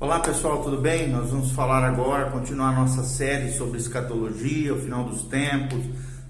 Olá pessoal, tudo bem? Nós vamos falar agora, continuar nossa série sobre escatologia, o final dos tempos,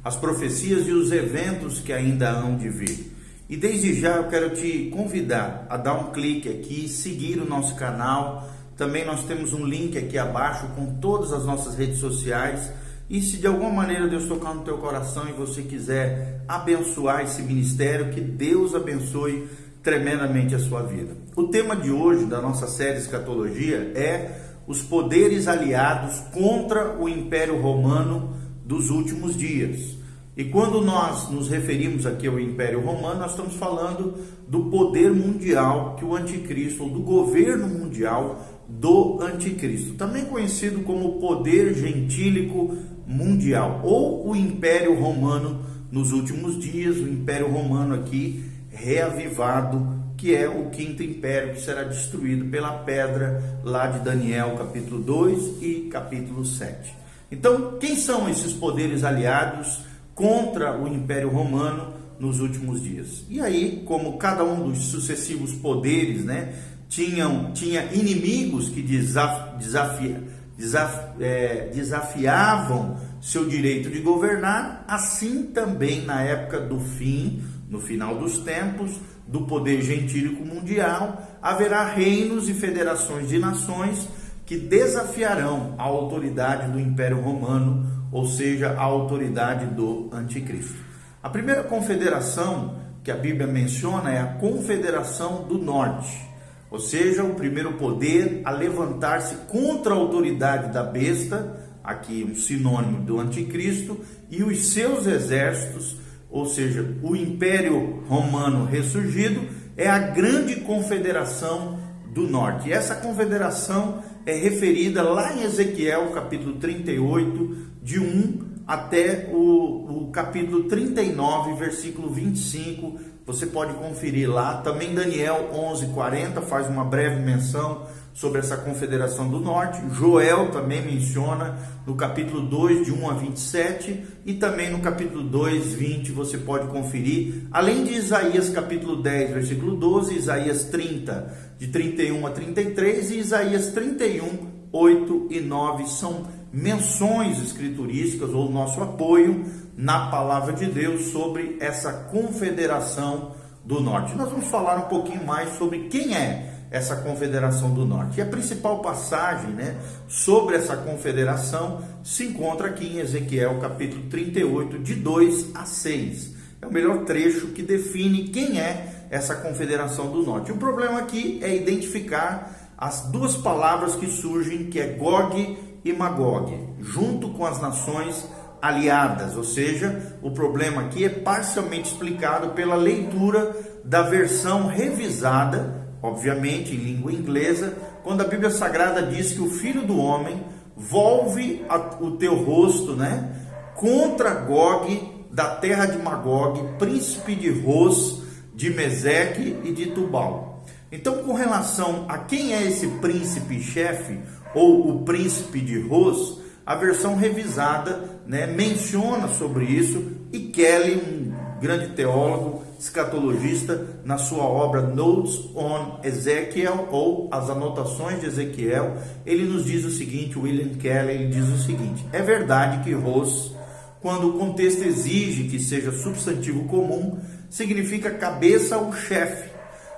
as profecias e os eventos que ainda hão de vir. E desde já eu quero te convidar a dar um clique aqui, seguir o nosso canal. Também nós temos um link aqui abaixo com todas as nossas redes sociais. E se de alguma maneira Deus tocar no teu coração e você quiser abençoar esse ministério, que Deus abençoe tremendamente a sua vida. O tema de hoje da nossa série Escatologia é os poderes aliados contra o Império Romano dos últimos dias. E quando nós nos referimos aqui ao Império Romano, nós estamos falando do poder mundial que o anticristo, ou do governo mundial do anticristo, também conhecido como poder gentílico mundial, ou o Império Romano nos últimos dias, o Império Romano aqui reavivado, que é o quinto império que será destruído pela pedra lá de Daniel, capítulo 2 e capítulo 7. Então, quem são esses poderes aliados contra o Império Romano nos últimos dias? E aí, como cada um dos sucessivos poderes, né, tinham, tinha inimigos que desaf, desafia, desaf, é, desafiavam seu direito de governar, assim também na época do fim no final dos tempos, do poder gentílico mundial, haverá reinos e federações de nações que desafiarão a autoridade do Império Romano, ou seja, a autoridade do Anticristo. A primeira confederação que a Bíblia menciona é a Confederação do Norte, ou seja, o primeiro poder a levantar-se contra a autoridade da besta, aqui um sinônimo do Anticristo, e os seus exércitos ou seja, o Império Romano ressurgido, é a grande confederação do norte. E essa confederação é referida lá em Ezequiel, capítulo 38, de 1 até o, o capítulo 39, versículo 25. Você pode conferir lá. Também Daniel 11, 40 faz uma breve menção sobre essa confederação do norte. Joel também menciona no capítulo 2, de 1 a 27, e também no capítulo 2, 20, você pode conferir, além de Isaías capítulo 10, versículo 12, Isaías 30, de 31 a 33, e Isaías 31, 8 e 9 são menções escriturísticas ou nosso apoio na palavra de Deus sobre essa confederação do norte. Nós vamos falar um pouquinho mais sobre quem é essa confederação do norte. E a principal passagem né, sobre essa confederação se encontra aqui em Ezequiel capítulo 38, de 2 a 6. É o melhor trecho que define quem é essa confederação do norte. O problema aqui é identificar as duas palavras que surgem, que é Gog e Magog, junto com as nações aliadas, ou seja, o problema aqui é parcialmente explicado pela leitura da versão revisada obviamente em língua inglesa, quando a Bíblia Sagrada diz que o Filho do Homem volve o teu rosto, né, contra Gog da terra de Magog, príncipe de Ros, de Meseque e de Tubal. Então, com relação a quem é esse príncipe chefe ou o príncipe de Ros, a versão revisada né, menciona sobre isso e Kelly, um grande teólogo, escatologista, na sua obra Notes on Ezekiel ou As Anotações de Ezequiel, ele nos diz o seguinte, William Kelly, ele diz o seguinte: É verdade que Ros, quando o contexto exige que seja substantivo comum, significa cabeça ou chefe.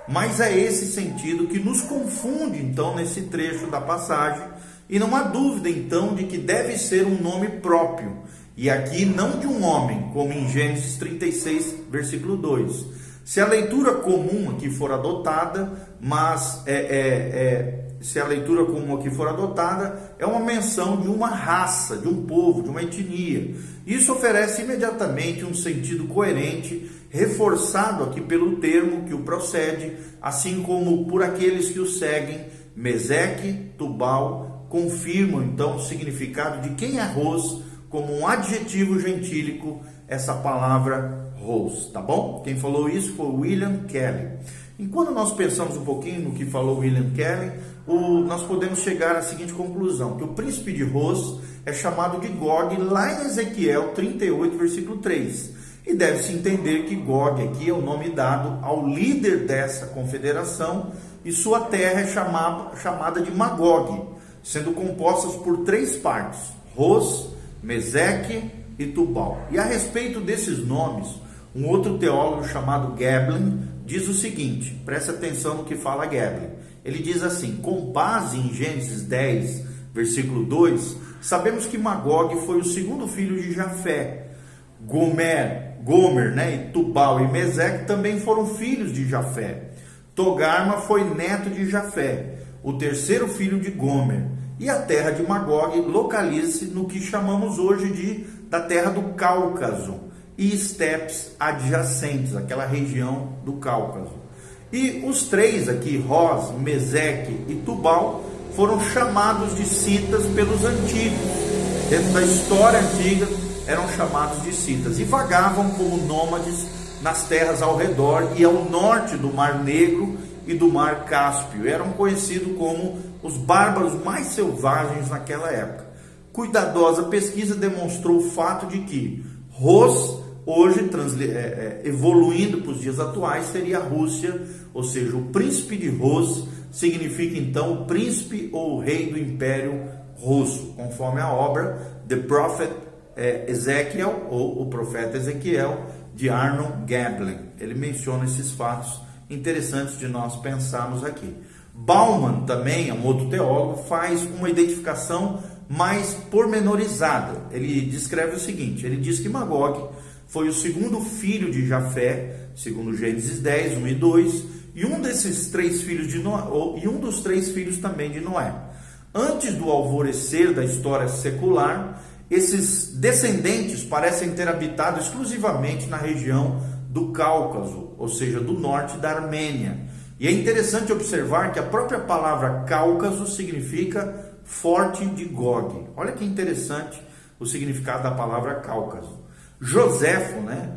Mas é esse sentido que nos confunde então nesse trecho da passagem, e não há dúvida então de que deve ser um nome próprio e aqui não de um homem, como em Gênesis 36, versículo 2. Se a leitura comum aqui for adotada, mas é, é, é, se a leitura comum aqui for adotada, é uma menção de uma raça, de um povo, de uma etnia. Isso oferece imediatamente um sentido coerente, reforçado aqui pelo termo que o procede, assim como por aqueles que o seguem, Meseque, Tubal, confirmam então o significado de quem é Ros como um adjetivo gentílico essa palavra rose, tá bom? Quem falou isso foi William Kelly. E quando nós pensamos um pouquinho no que falou William Kelly, o, nós podemos chegar à seguinte conclusão: que o príncipe de Ros é chamado de Gog lá em Ezequiel 38, versículo 3. E deve-se entender que Gog aqui é o nome dado ao líder dessa confederação, e sua terra é chamada, chamada de Magog, sendo compostas por três partes: Ros, Meseque e Tubal. E a respeito desses nomes, um outro teólogo chamado Gablin diz o seguinte: preste atenção no que fala Gablin. Ele diz assim: com base em Gênesis 10, versículo 2, sabemos que Magog foi o segundo filho de Jafé. Gomer, Gomer né, e Tubal e Meseque também foram filhos de Jafé. Togarma foi neto de Jafé, o terceiro filho de Gomer. E a terra de Magog localiza-se no que chamamos hoje de da terra do Cáucaso e estepes adjacentes, aquela região do Cáucaso. E os três aqui, Ros, Meseque e Tubal, foram chamados de citas pelos antigos. Dentro da história antiga, eram chamados de citas e vagavam como nômades nas terras ao redor e ao norte do Mar Negro e do Mar Cáspio. Eram conhecidos como os bárbaros mais selvagens naquela época. Cuidadosa pesquisa demonstrou o fato de que Ros, hoje é, é, evoluindo para os dias atuais, seria a Rússia, ou seja, o príncipe de Ros significa então o príncipe ou o rei do Império Russo, conforme a obra The Prophet é, Ezekiel ou o profeta Ezequiel de Arnold Gambling. Ele menciona esses fatos interessantes de nós pensarmos aqui. Bauman também, é um outro teólogo, faz uma identificação mais pormenorizada. Ele descreve o seguinte: ele diz que Magog foi o segundo filho de Jafé, segundo Gênesis 10, 1 e 2, e um desses três filhos de Noé, e um dos três filhos também de Noé. Antes do alvorecer da história secular, esses descendentes parecem ter habitado exclusivamente na região do Cáucaso, ou seja, do norte da Armênia. E é interessante observar que a própria palavra Cáucaso significa forte de Gog. Olha que interessante o significado da palavra Cáucaso. Joséfo, né?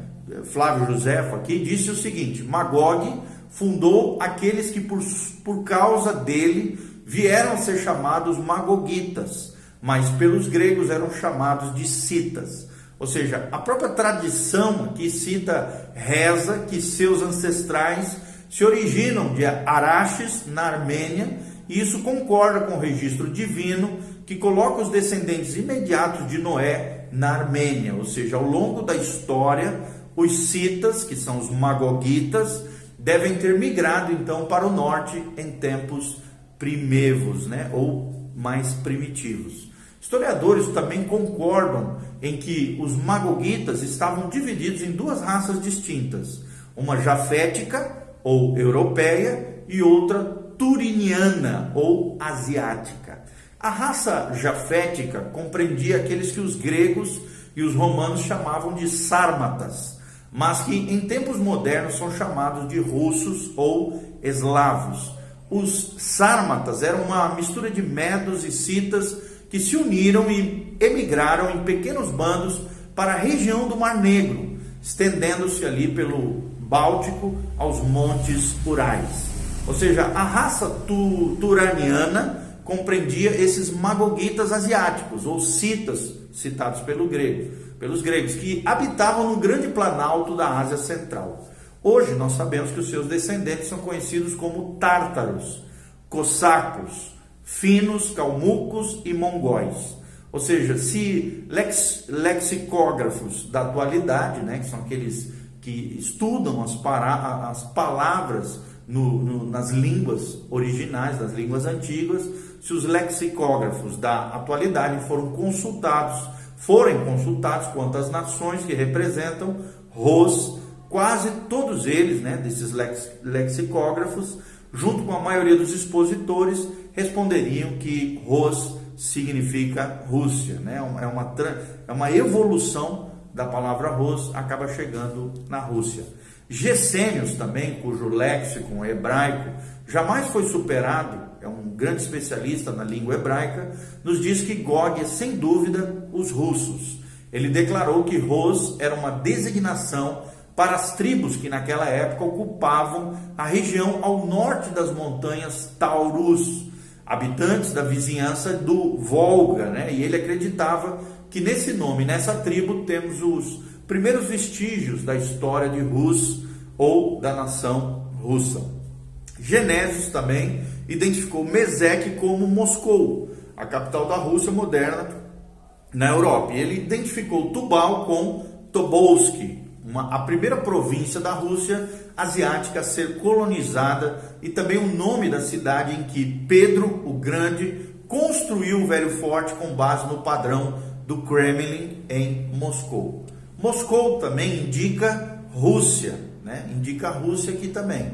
Flávio Joséfo aqui disse o seguinte: Magog fundou aqueles que, por, por causa dele, vieram a ser chamados magogitas, mas pelos gregos eram chamados de citas. Ou seja, a própria tradição que cita reza que seus ancestrais se originam de Araxes, na Armênia, e isso concorda com o registro divino que coloca os descendentes imediatos de Noé na Armênia, ou seja, ao longo da história, os citas, que são os magogitas, devem ter migrado então para o norte em tempos primevos, né, ou mais primitivos. Historiadores também concordam em que os magogitas estavam divididos em duas raças distintas, uma jafética ou europeia e outra turiniana ou asiática. A raça jafética compreendia aqueles que os gregos e os romanos chamavam de sármatas mas que em tempos modernos são chamados de russos ou eslavos. Os sármatas eram uma mistura de medos e citas que se uniram e emigraram em pequenos bandos para a região do Mar Negro, estendendo-se ali pelo Báltico aos montes Urais. Ou seja, a raça tu, turaniana compreendia esses magogitas asiáticos, ou citas, citados pelo grego pelos gregos, que habitavam no grande planalto da Ásia Central. Hoje nós sabemos que os seus descendentes são conhecidos como tártaros, cossacos, finos, calmucos e mongóis. Ou seja, se lex, lexicógrafos da atualidade, né, que são aqueles que estudam as, para, as palavras no, no, nas línguas originais, das línguas antigas, se os lexicógrafos da atualidade foram consultados forem consultados quanto às nações que representam Ros, quase todos eles, né, desses lex, lexicógrafos, junto com a maioria dos expositores, responderiam que Ros significa Rússia, né? É uma, é uma evolução da palavra Ros, acaba chegando na Rússia. Gessênios também, cujo léxico hebraico jamais foi superado é um grande especialista na língua hebraica, nos diz que Gog é sem dúvida os russos. Ele declarou que Ros era uma designação para as tribos que naquela época ocupavam a região ao norte das montanhas Taurus, habitantes da vizinhança do Volga, né? E ele acreditava que nesse nome, nessa tribo, temos os primeiros vestígios da história de Rus ou da nação russa. Genésio também identificou Mesec como Moscou, a capital da Rússia moderna na Europa. E ele identificou Tubal com Tobolsk, uma, a primeira província da Rússia asiática a ser colonizada e também o nome da cidade em que Pedro o Grande construiu o velho forte com base no padrão do Kremlin em Moscou. Moscou também indica Rússia, né? Indica Rússia aqui também.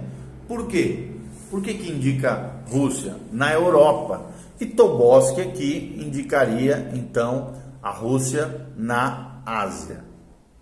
Por quê? Por que, que indica Rússia? Na Europa. E Tobolsk aqui indicaria então a Rússia na Ásia.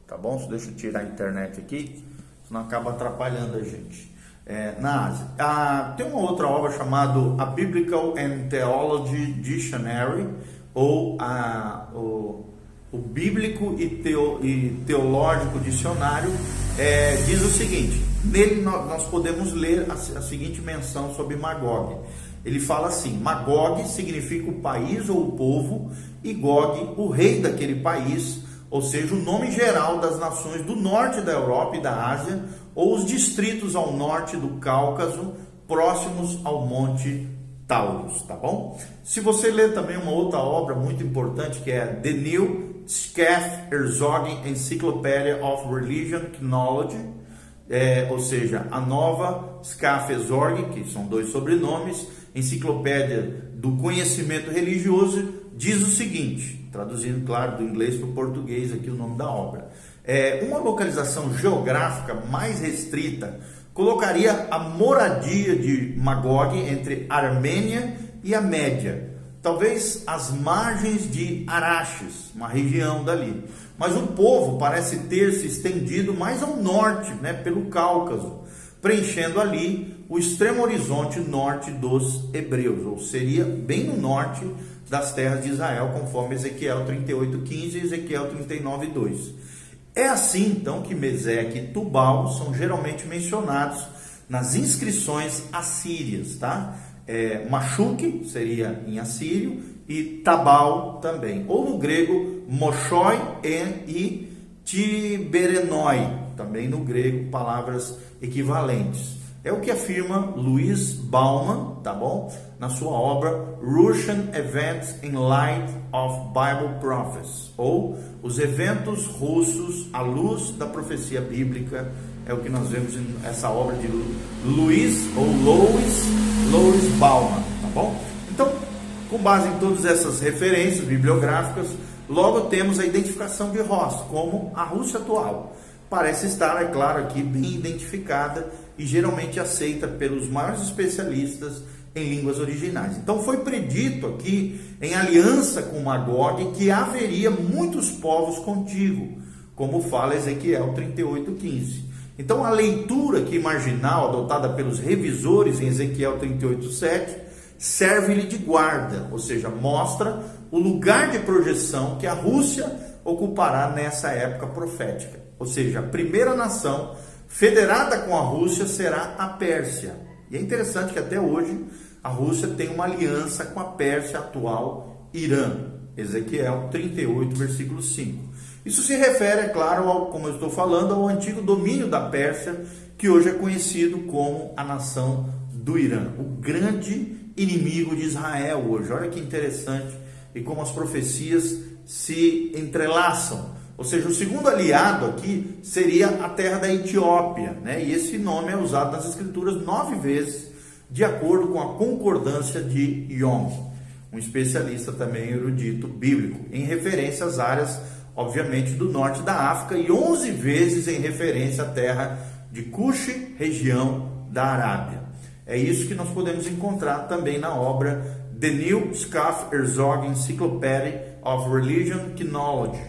Tá bom? Deixa eu tirar a internet aqui, senão acaba atrapalhando a gente. É, na Ásia. Ah, tem uma outra obra chamada A Biblical and Theology Dictionary, ou a, o, o Bíblico e, teo, e Teológico Dicionário, é, diz o seguinte: nele nós, nós podemos ler a, a seguinte menção sobre Magog. Ele fala assim: Magog significa o país ou o povo, e Gog, o rei daquele país, ou seja, o nome geral das nações do norte da Europa e da Ásia, ou os distritos ao norte do Cáucaso, próximos ao Monte Taurus, tá bom? Se você ler também uma outra obra muito importante que é The New Scaff Herzog Encyclopedia of Religion Knowledge, é, ou seja, a nova Scaff Herzog, que são dois sobrenomes, Enciclopédia do Conhecimento Religioso, diz o seguinte, traduzindo, claro, do inglês para o português aqui o nome da obra. É, uma localização geográfica mais restrita colocaria a moradia de Magog entre Armênia e a Média, talvez as margens de Araxes, uma região dali. Mas o povo parece ter se estendido mais ao norte, né, pelo Cáucaso, preenchendo ali o extremo horizonte norte dos hebreus, ou seria bem no norte das terras de Israel, conforme Ezequiel 38:15 e Ezequiel 39:2. É assim então que Meseque e Tubal são geralmente mencionados nas inscrições assírias, tá? É, Machuque seria em assírio e Tabal também, ou no grego Moshoi e Tiberenoi, também no grego, palavras equivalentes. É o que afirma Luiz Bauman, tá bom? Na sua obra Russian Events in Light of Bible Prophets, ou Os Eventos Russos à Luz da Profecia Bíblica, é o que nós vemos nessa obra de Luiz ou Louis, Louis Bauman, tá bom? Então, com base em todas essas referências bibliográficas, logo temos a identificação de Ross como a Rússia atual parece estar, é claro, aqui bem identificada e geralmente aceita pelos maiores especialistas em línguas originais. Então foi predito aqui, em aliança com Magog, que haveria muitos povos contigo, como fala Ezequiel 38:15. Então a leitura aqui marginal adotada pelos revisores em Ezequiel 38:7 serve-lhe de guarda, ou seja, mostra o lugar de projeção que a Rússia ocupará nessa época profética. Ou seja, a primeira nação federada com a Rússia será a Pérsia. E é interessante que até hoje a Rússia tem uma aliança com a Pérsia atual, Irã. Ezequiel 38, versículo 5. Isso se refere, é claro, ao, como eu estou falando, ao antigo domínio da Pérsia, que hoje é conhecido como a nação do Irã, o grande inimigo de Israel hoje. Olha que interessante e como as profecias se entrelaçam. Ou seja, o segundo aliado aqui seria a terra da Etiópia, né? E esse nome é usado nas escrituras nove vezes, de acordo com a concordância de Yom, um especialista também erudito bíblico, em referência às áreas, obviamente, do norte da África e onze vezes em referência à terra de Cush, região da Arábia. É isso que nós podemos encontrar também na obra The New Scaff Herzog Encyclopedia of Religion Knowledge,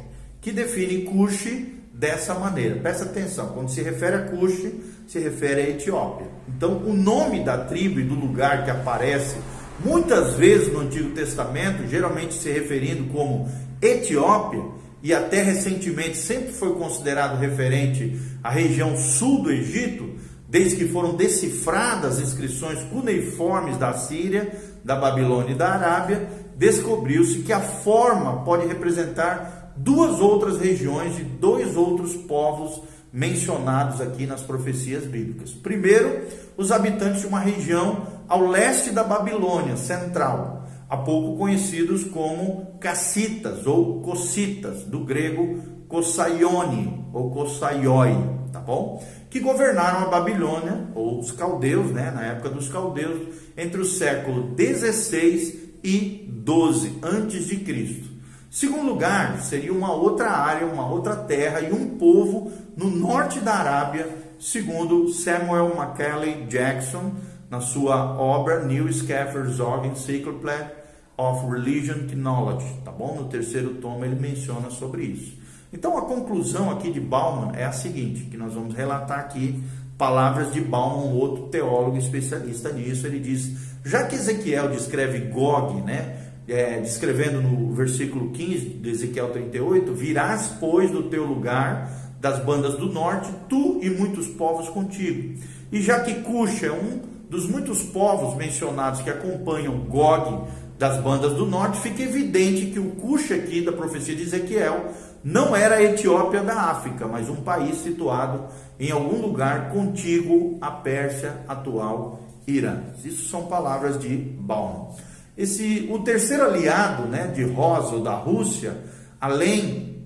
que define Cush dessa maneira. Presta atenção, quando se refere a Cush, se refere à Etiópia. Então, o nome da tribo e do lugar que aparece muitas vezes no Antigo Testamento, geralmente se referindo como Etiópia, e até recentemente sempre foi considerado referente à região sul do Egito, desde que foram decifradas as inscrições cuneiformes da Síria, da Babilônia e da Arábia, descobriu-se que a forma pode representar duas outras regiões e dois outros povos mencionados aqui nas profecias bíblicas. Primeiro, os habitantes de uma região ao leste da Babilônia central, há pouco conhecidos como cassitas ou cossitas, do grego kossaione ou kossaioi, tá bom? Que governaram a Babilônia, ou os caldeus, né, na época dos caldeus, entre o século 16 e 12 antes de Cristo. Segundo lugar, seria uma outra área, uma outra terra e um povo no norte da Arábia, segundo Samuel Macaulay Jackson, na sua obra New Zog Encyclopedia of Religion Knowledge, tá bom? No terceiro tomo ele menciona sobre isso. Então a conclusão aqui de Bauman é a seguinte, que nós vamos relatar aqui palavras de Bauman, outro teólogo especialista nisso. Ele diz, já que Ezequiel descreve Gog, né? É, descrevendo no versículo 15 de Ezequiel 38, virás, pois, do teu lugar das bandas do norte, tu e muitos povos contigo. E já que Cush é um dos muitos povos mencionados que acompanham Gog das bandas do norte, fica evidente que o Cush aqui da profecia de Ezequiel não era a Etiópia da África, mas um país situado em algum lugar contíguo à Pérsia atual Irã. Isso são palavras de Baum. Esse, o terceiro aliado né, de Rosa, ou da Rússia, além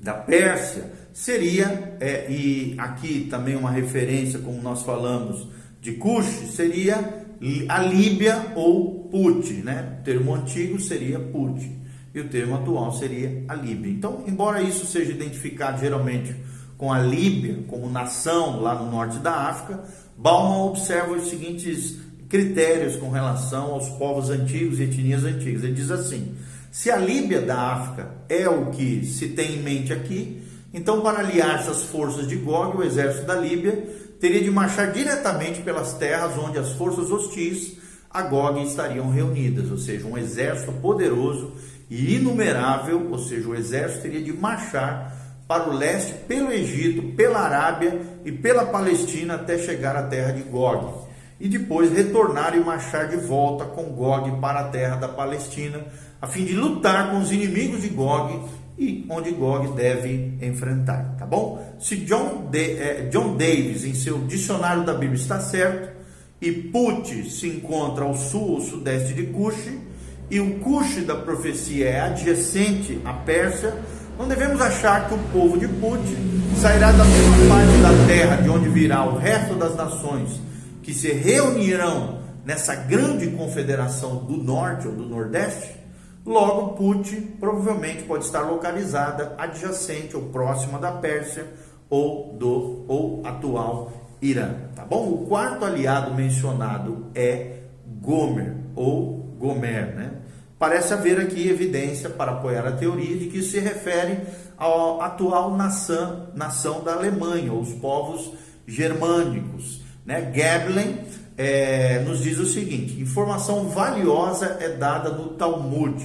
da Pérsia, seria, é, e aqui também uma referência, como nós falamos, de Cush, seria a Líbia ou Put, né? O termo antigo seria Put e o termo atual seria a Líbia. Então, embora isso seja identificado geralmente com a Líbia como nação lá no norte da África, Bauman observa os seguintes critérios com relação aos povos antigos e etnias antigas. Ele diz assim: se a Líbia da África é o que se tem em mente aqui, então para aliar-se às forças de Gog, o exército da Líbia teria de marchar diretamente pelas terras onde as forças hostis a Gog estariam reunidas, ou seja, um exército poderoso e inumerável, ou seja, o exército teria de marchar para o leste pelo Egito, pela Arábia e pela Palestina até chegar à terra de Gog. E depois retornar e marchar de volta com Gog para a terra da Palestina, a fim de lutar com os inimigos de Gog e onde Gog deve enfrentar, tá bom? Se John, de, eh, John Davis, em seu dicionário da Bíblia, está certo, e Put se encontra ao sul ou sudeste de Cush, e o Cush da profecia é adjacente à Pérsia, não devemos achar que o povo de Put sairá da mesma parte da terra de onde virá o resto das nações que se reunirão nessa grande confederação do norte ou do nordeste. Logo, Put provavelmente pode estar localizada adjacente ou próxima da Pérsia ou do ou atual Irã, tá bom? O quarto aliado mencionado é Gomer ou Gomer, né? Parece haver aqui evidência para apoiar a teoria de que isso se refere à atual nação, nação da Alemanha, os povos germânicos. Né? É, nos diz o seguinte: informação valiosa é dada no Talmud,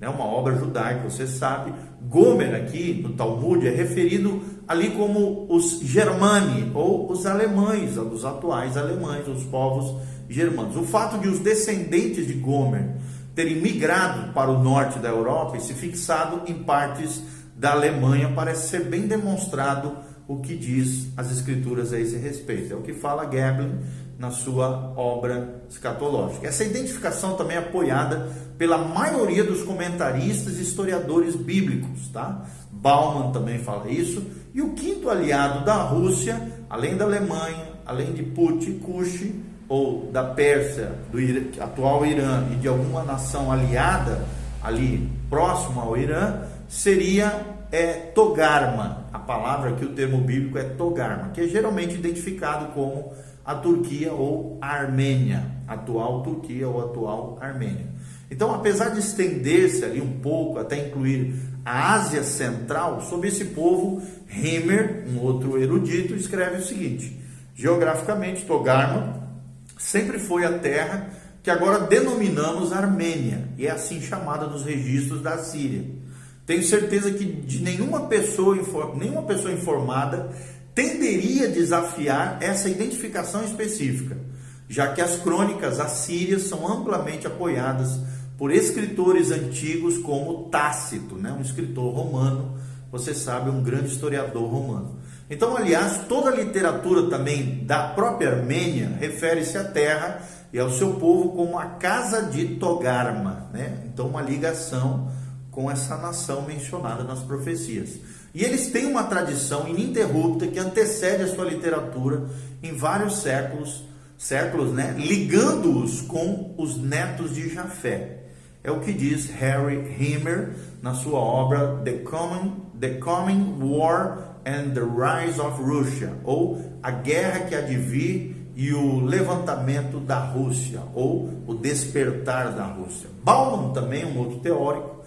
né? uma obra judaica, você sabe. Gomer, aqui no Talmud, é referido ali como os germani, ou os alemães, os atuais alemães, os povos germânicos. O fato de os descendentes de Gomer terem migrado para o norte da Europa e se fixado em partes da Alemanha parece ser bem demonstrado o que diz as escrituras a esse respeito. É o que fala Geblen na sua obra escatológica. Essa identificação também é apoiada pela maioria dos comentaristas e historiadores bíblicos, tá? Bauman também fala isso. E o quinto aliado da Rússia, além da Alemanha, além de Put e Kush, ou da Pérsia, do atual Irã e de alguma nação aliada ali próximo ao Irã, seria é, Togarma. A palavra que o termo bíblico é Togarma, que é geralmente identificado como a Turquia ou a Armênia, atual Turquia ou atual Armênia. Então, apesar de estender-se ali um pouco até incluir a Ásia Central, sobre esse povo, Hemer, um outro erudito, escreve o seguinte: geograficamente, Togarma sempre foi a terra que agora denominamos Armênia, e é assim chamada nos registros da Síria. Tenho certeza que de nenhuma pessoa, nenhuma pessoa informada tenderia a desafiar essa identificação específica, já que as crônicas assírias são amplamente apoiadas por escritores antigos como Tácito, né? um escritor romano, você sabe, um grande historiador romano. Então, aliás, toda a literatura também da própria Armênia refere-se à terra e ao seu povo como a casa de Togarma, né? Então, uma ligação com essa nação mencionada nas profecias. E eles têm uma tradição ininterrupta que antecede a sua literatura em vários séculos, séculos, né? Ligando-os com os netos de Jafé. É o que diz Harry Himmer na sua obra The Coming, The Coming War and the Rise of Russia, ou A Guerra que há de vir e o levantamento da Rússia, ou o despertar da Rússia. Bauman também, um outro teórico,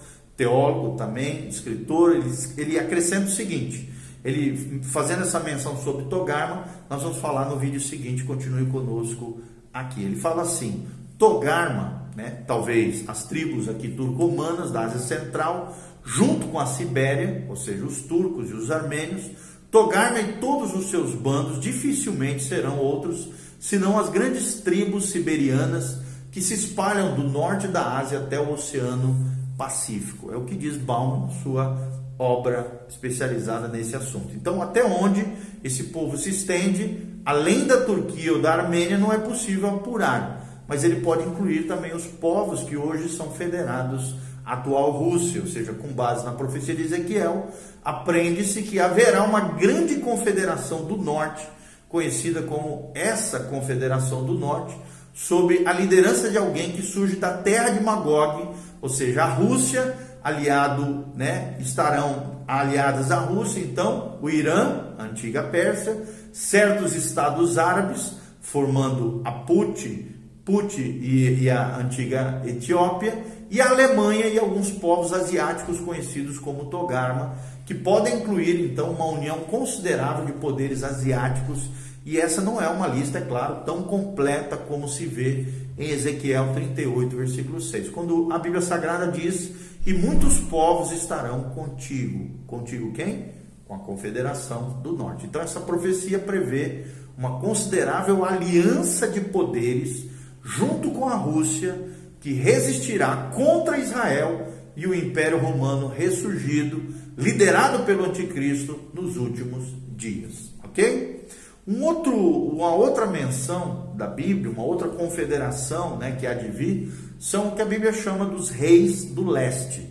teólogo também, escritor, ele, ele acrescenta o seguinte, ele fazendo essa menção sobre Togarma, nós vamos falar no vídeo seguinte, continue conosco aqui. Ele fala assim, Togarma, né, talvez as tribos aqui turcomanas da Ásia Central, junto com a Sibéria, ou seja, os turcos e os armênios, Togarma e todos os seus bandos dificilmente serão outros senão as grandes tribos siberianas que se espalham do norte da Ásia até o Oceano Pacífico. É o que diz Baum sua obra especializada nesse assunto. Então, até onde esse povo se estende, além da Turquia ou da Armênia, não é possível apurar, mas ele pode incluir também os povos que hoje são federados à atual Rússia, ou seja, com base na profecia de Ezequiel, aprende-se que haverá uma grande confederação do norte conhecida como essa Confederação do Norte, sob a liderança de alguém que surge da terra de Magog, ou seja, a Rússia, aliado, né, estarão aliadas à Rússia, então, o Irã, a antiga Pérsia, certos estados árabes, formando a Put, Put e, e a antiga Etiópia, e a Alemanha e alguns povos asiáticos conhecidos como Togarma, que podem incluir então uma união considerável de poderes asiáticos. E essa não é uma lista, é claro, tão completa como se vê em Ezequiel 38, versículo 6, quando a Bíblia Sagrada diz: E muitos povos estarão contigo. Contigo quem? Com a confederação do norte. Então, essa profecia prevê uma considerável aliança de poderes junto com a Rússia que resistirá contra Israel e o Império Romano ressurgido, liderado pelo Anticristo nos últimos dias, ok? Um outro, uma outra menção da Bíblia, uma outra confederação né, que há de vir, são o que a Bíblia chama dos reis do leste.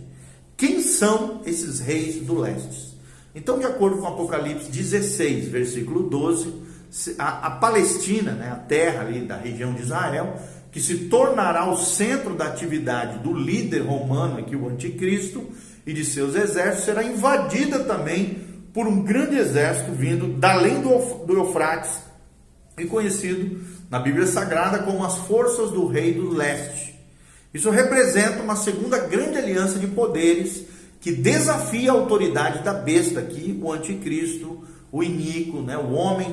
Quem são esses reis do leste? Então, de acordo com Apocalipse 16, versículo 12, a, a Palestina, né, a terra ali da região de Israel, que se tornará o centro da atividade do líder romano, aqui o anticristo, e de seus exércitos, será invadida também por um grande exército vindo da além do Eufrates e conhecido na Bíblia Sagrada como as forças do rei do leste. Isso representa uma segunda grande aliança de poderes que desafia a autoridade da besta aqui, o anticristo, o iníquo, né, o homem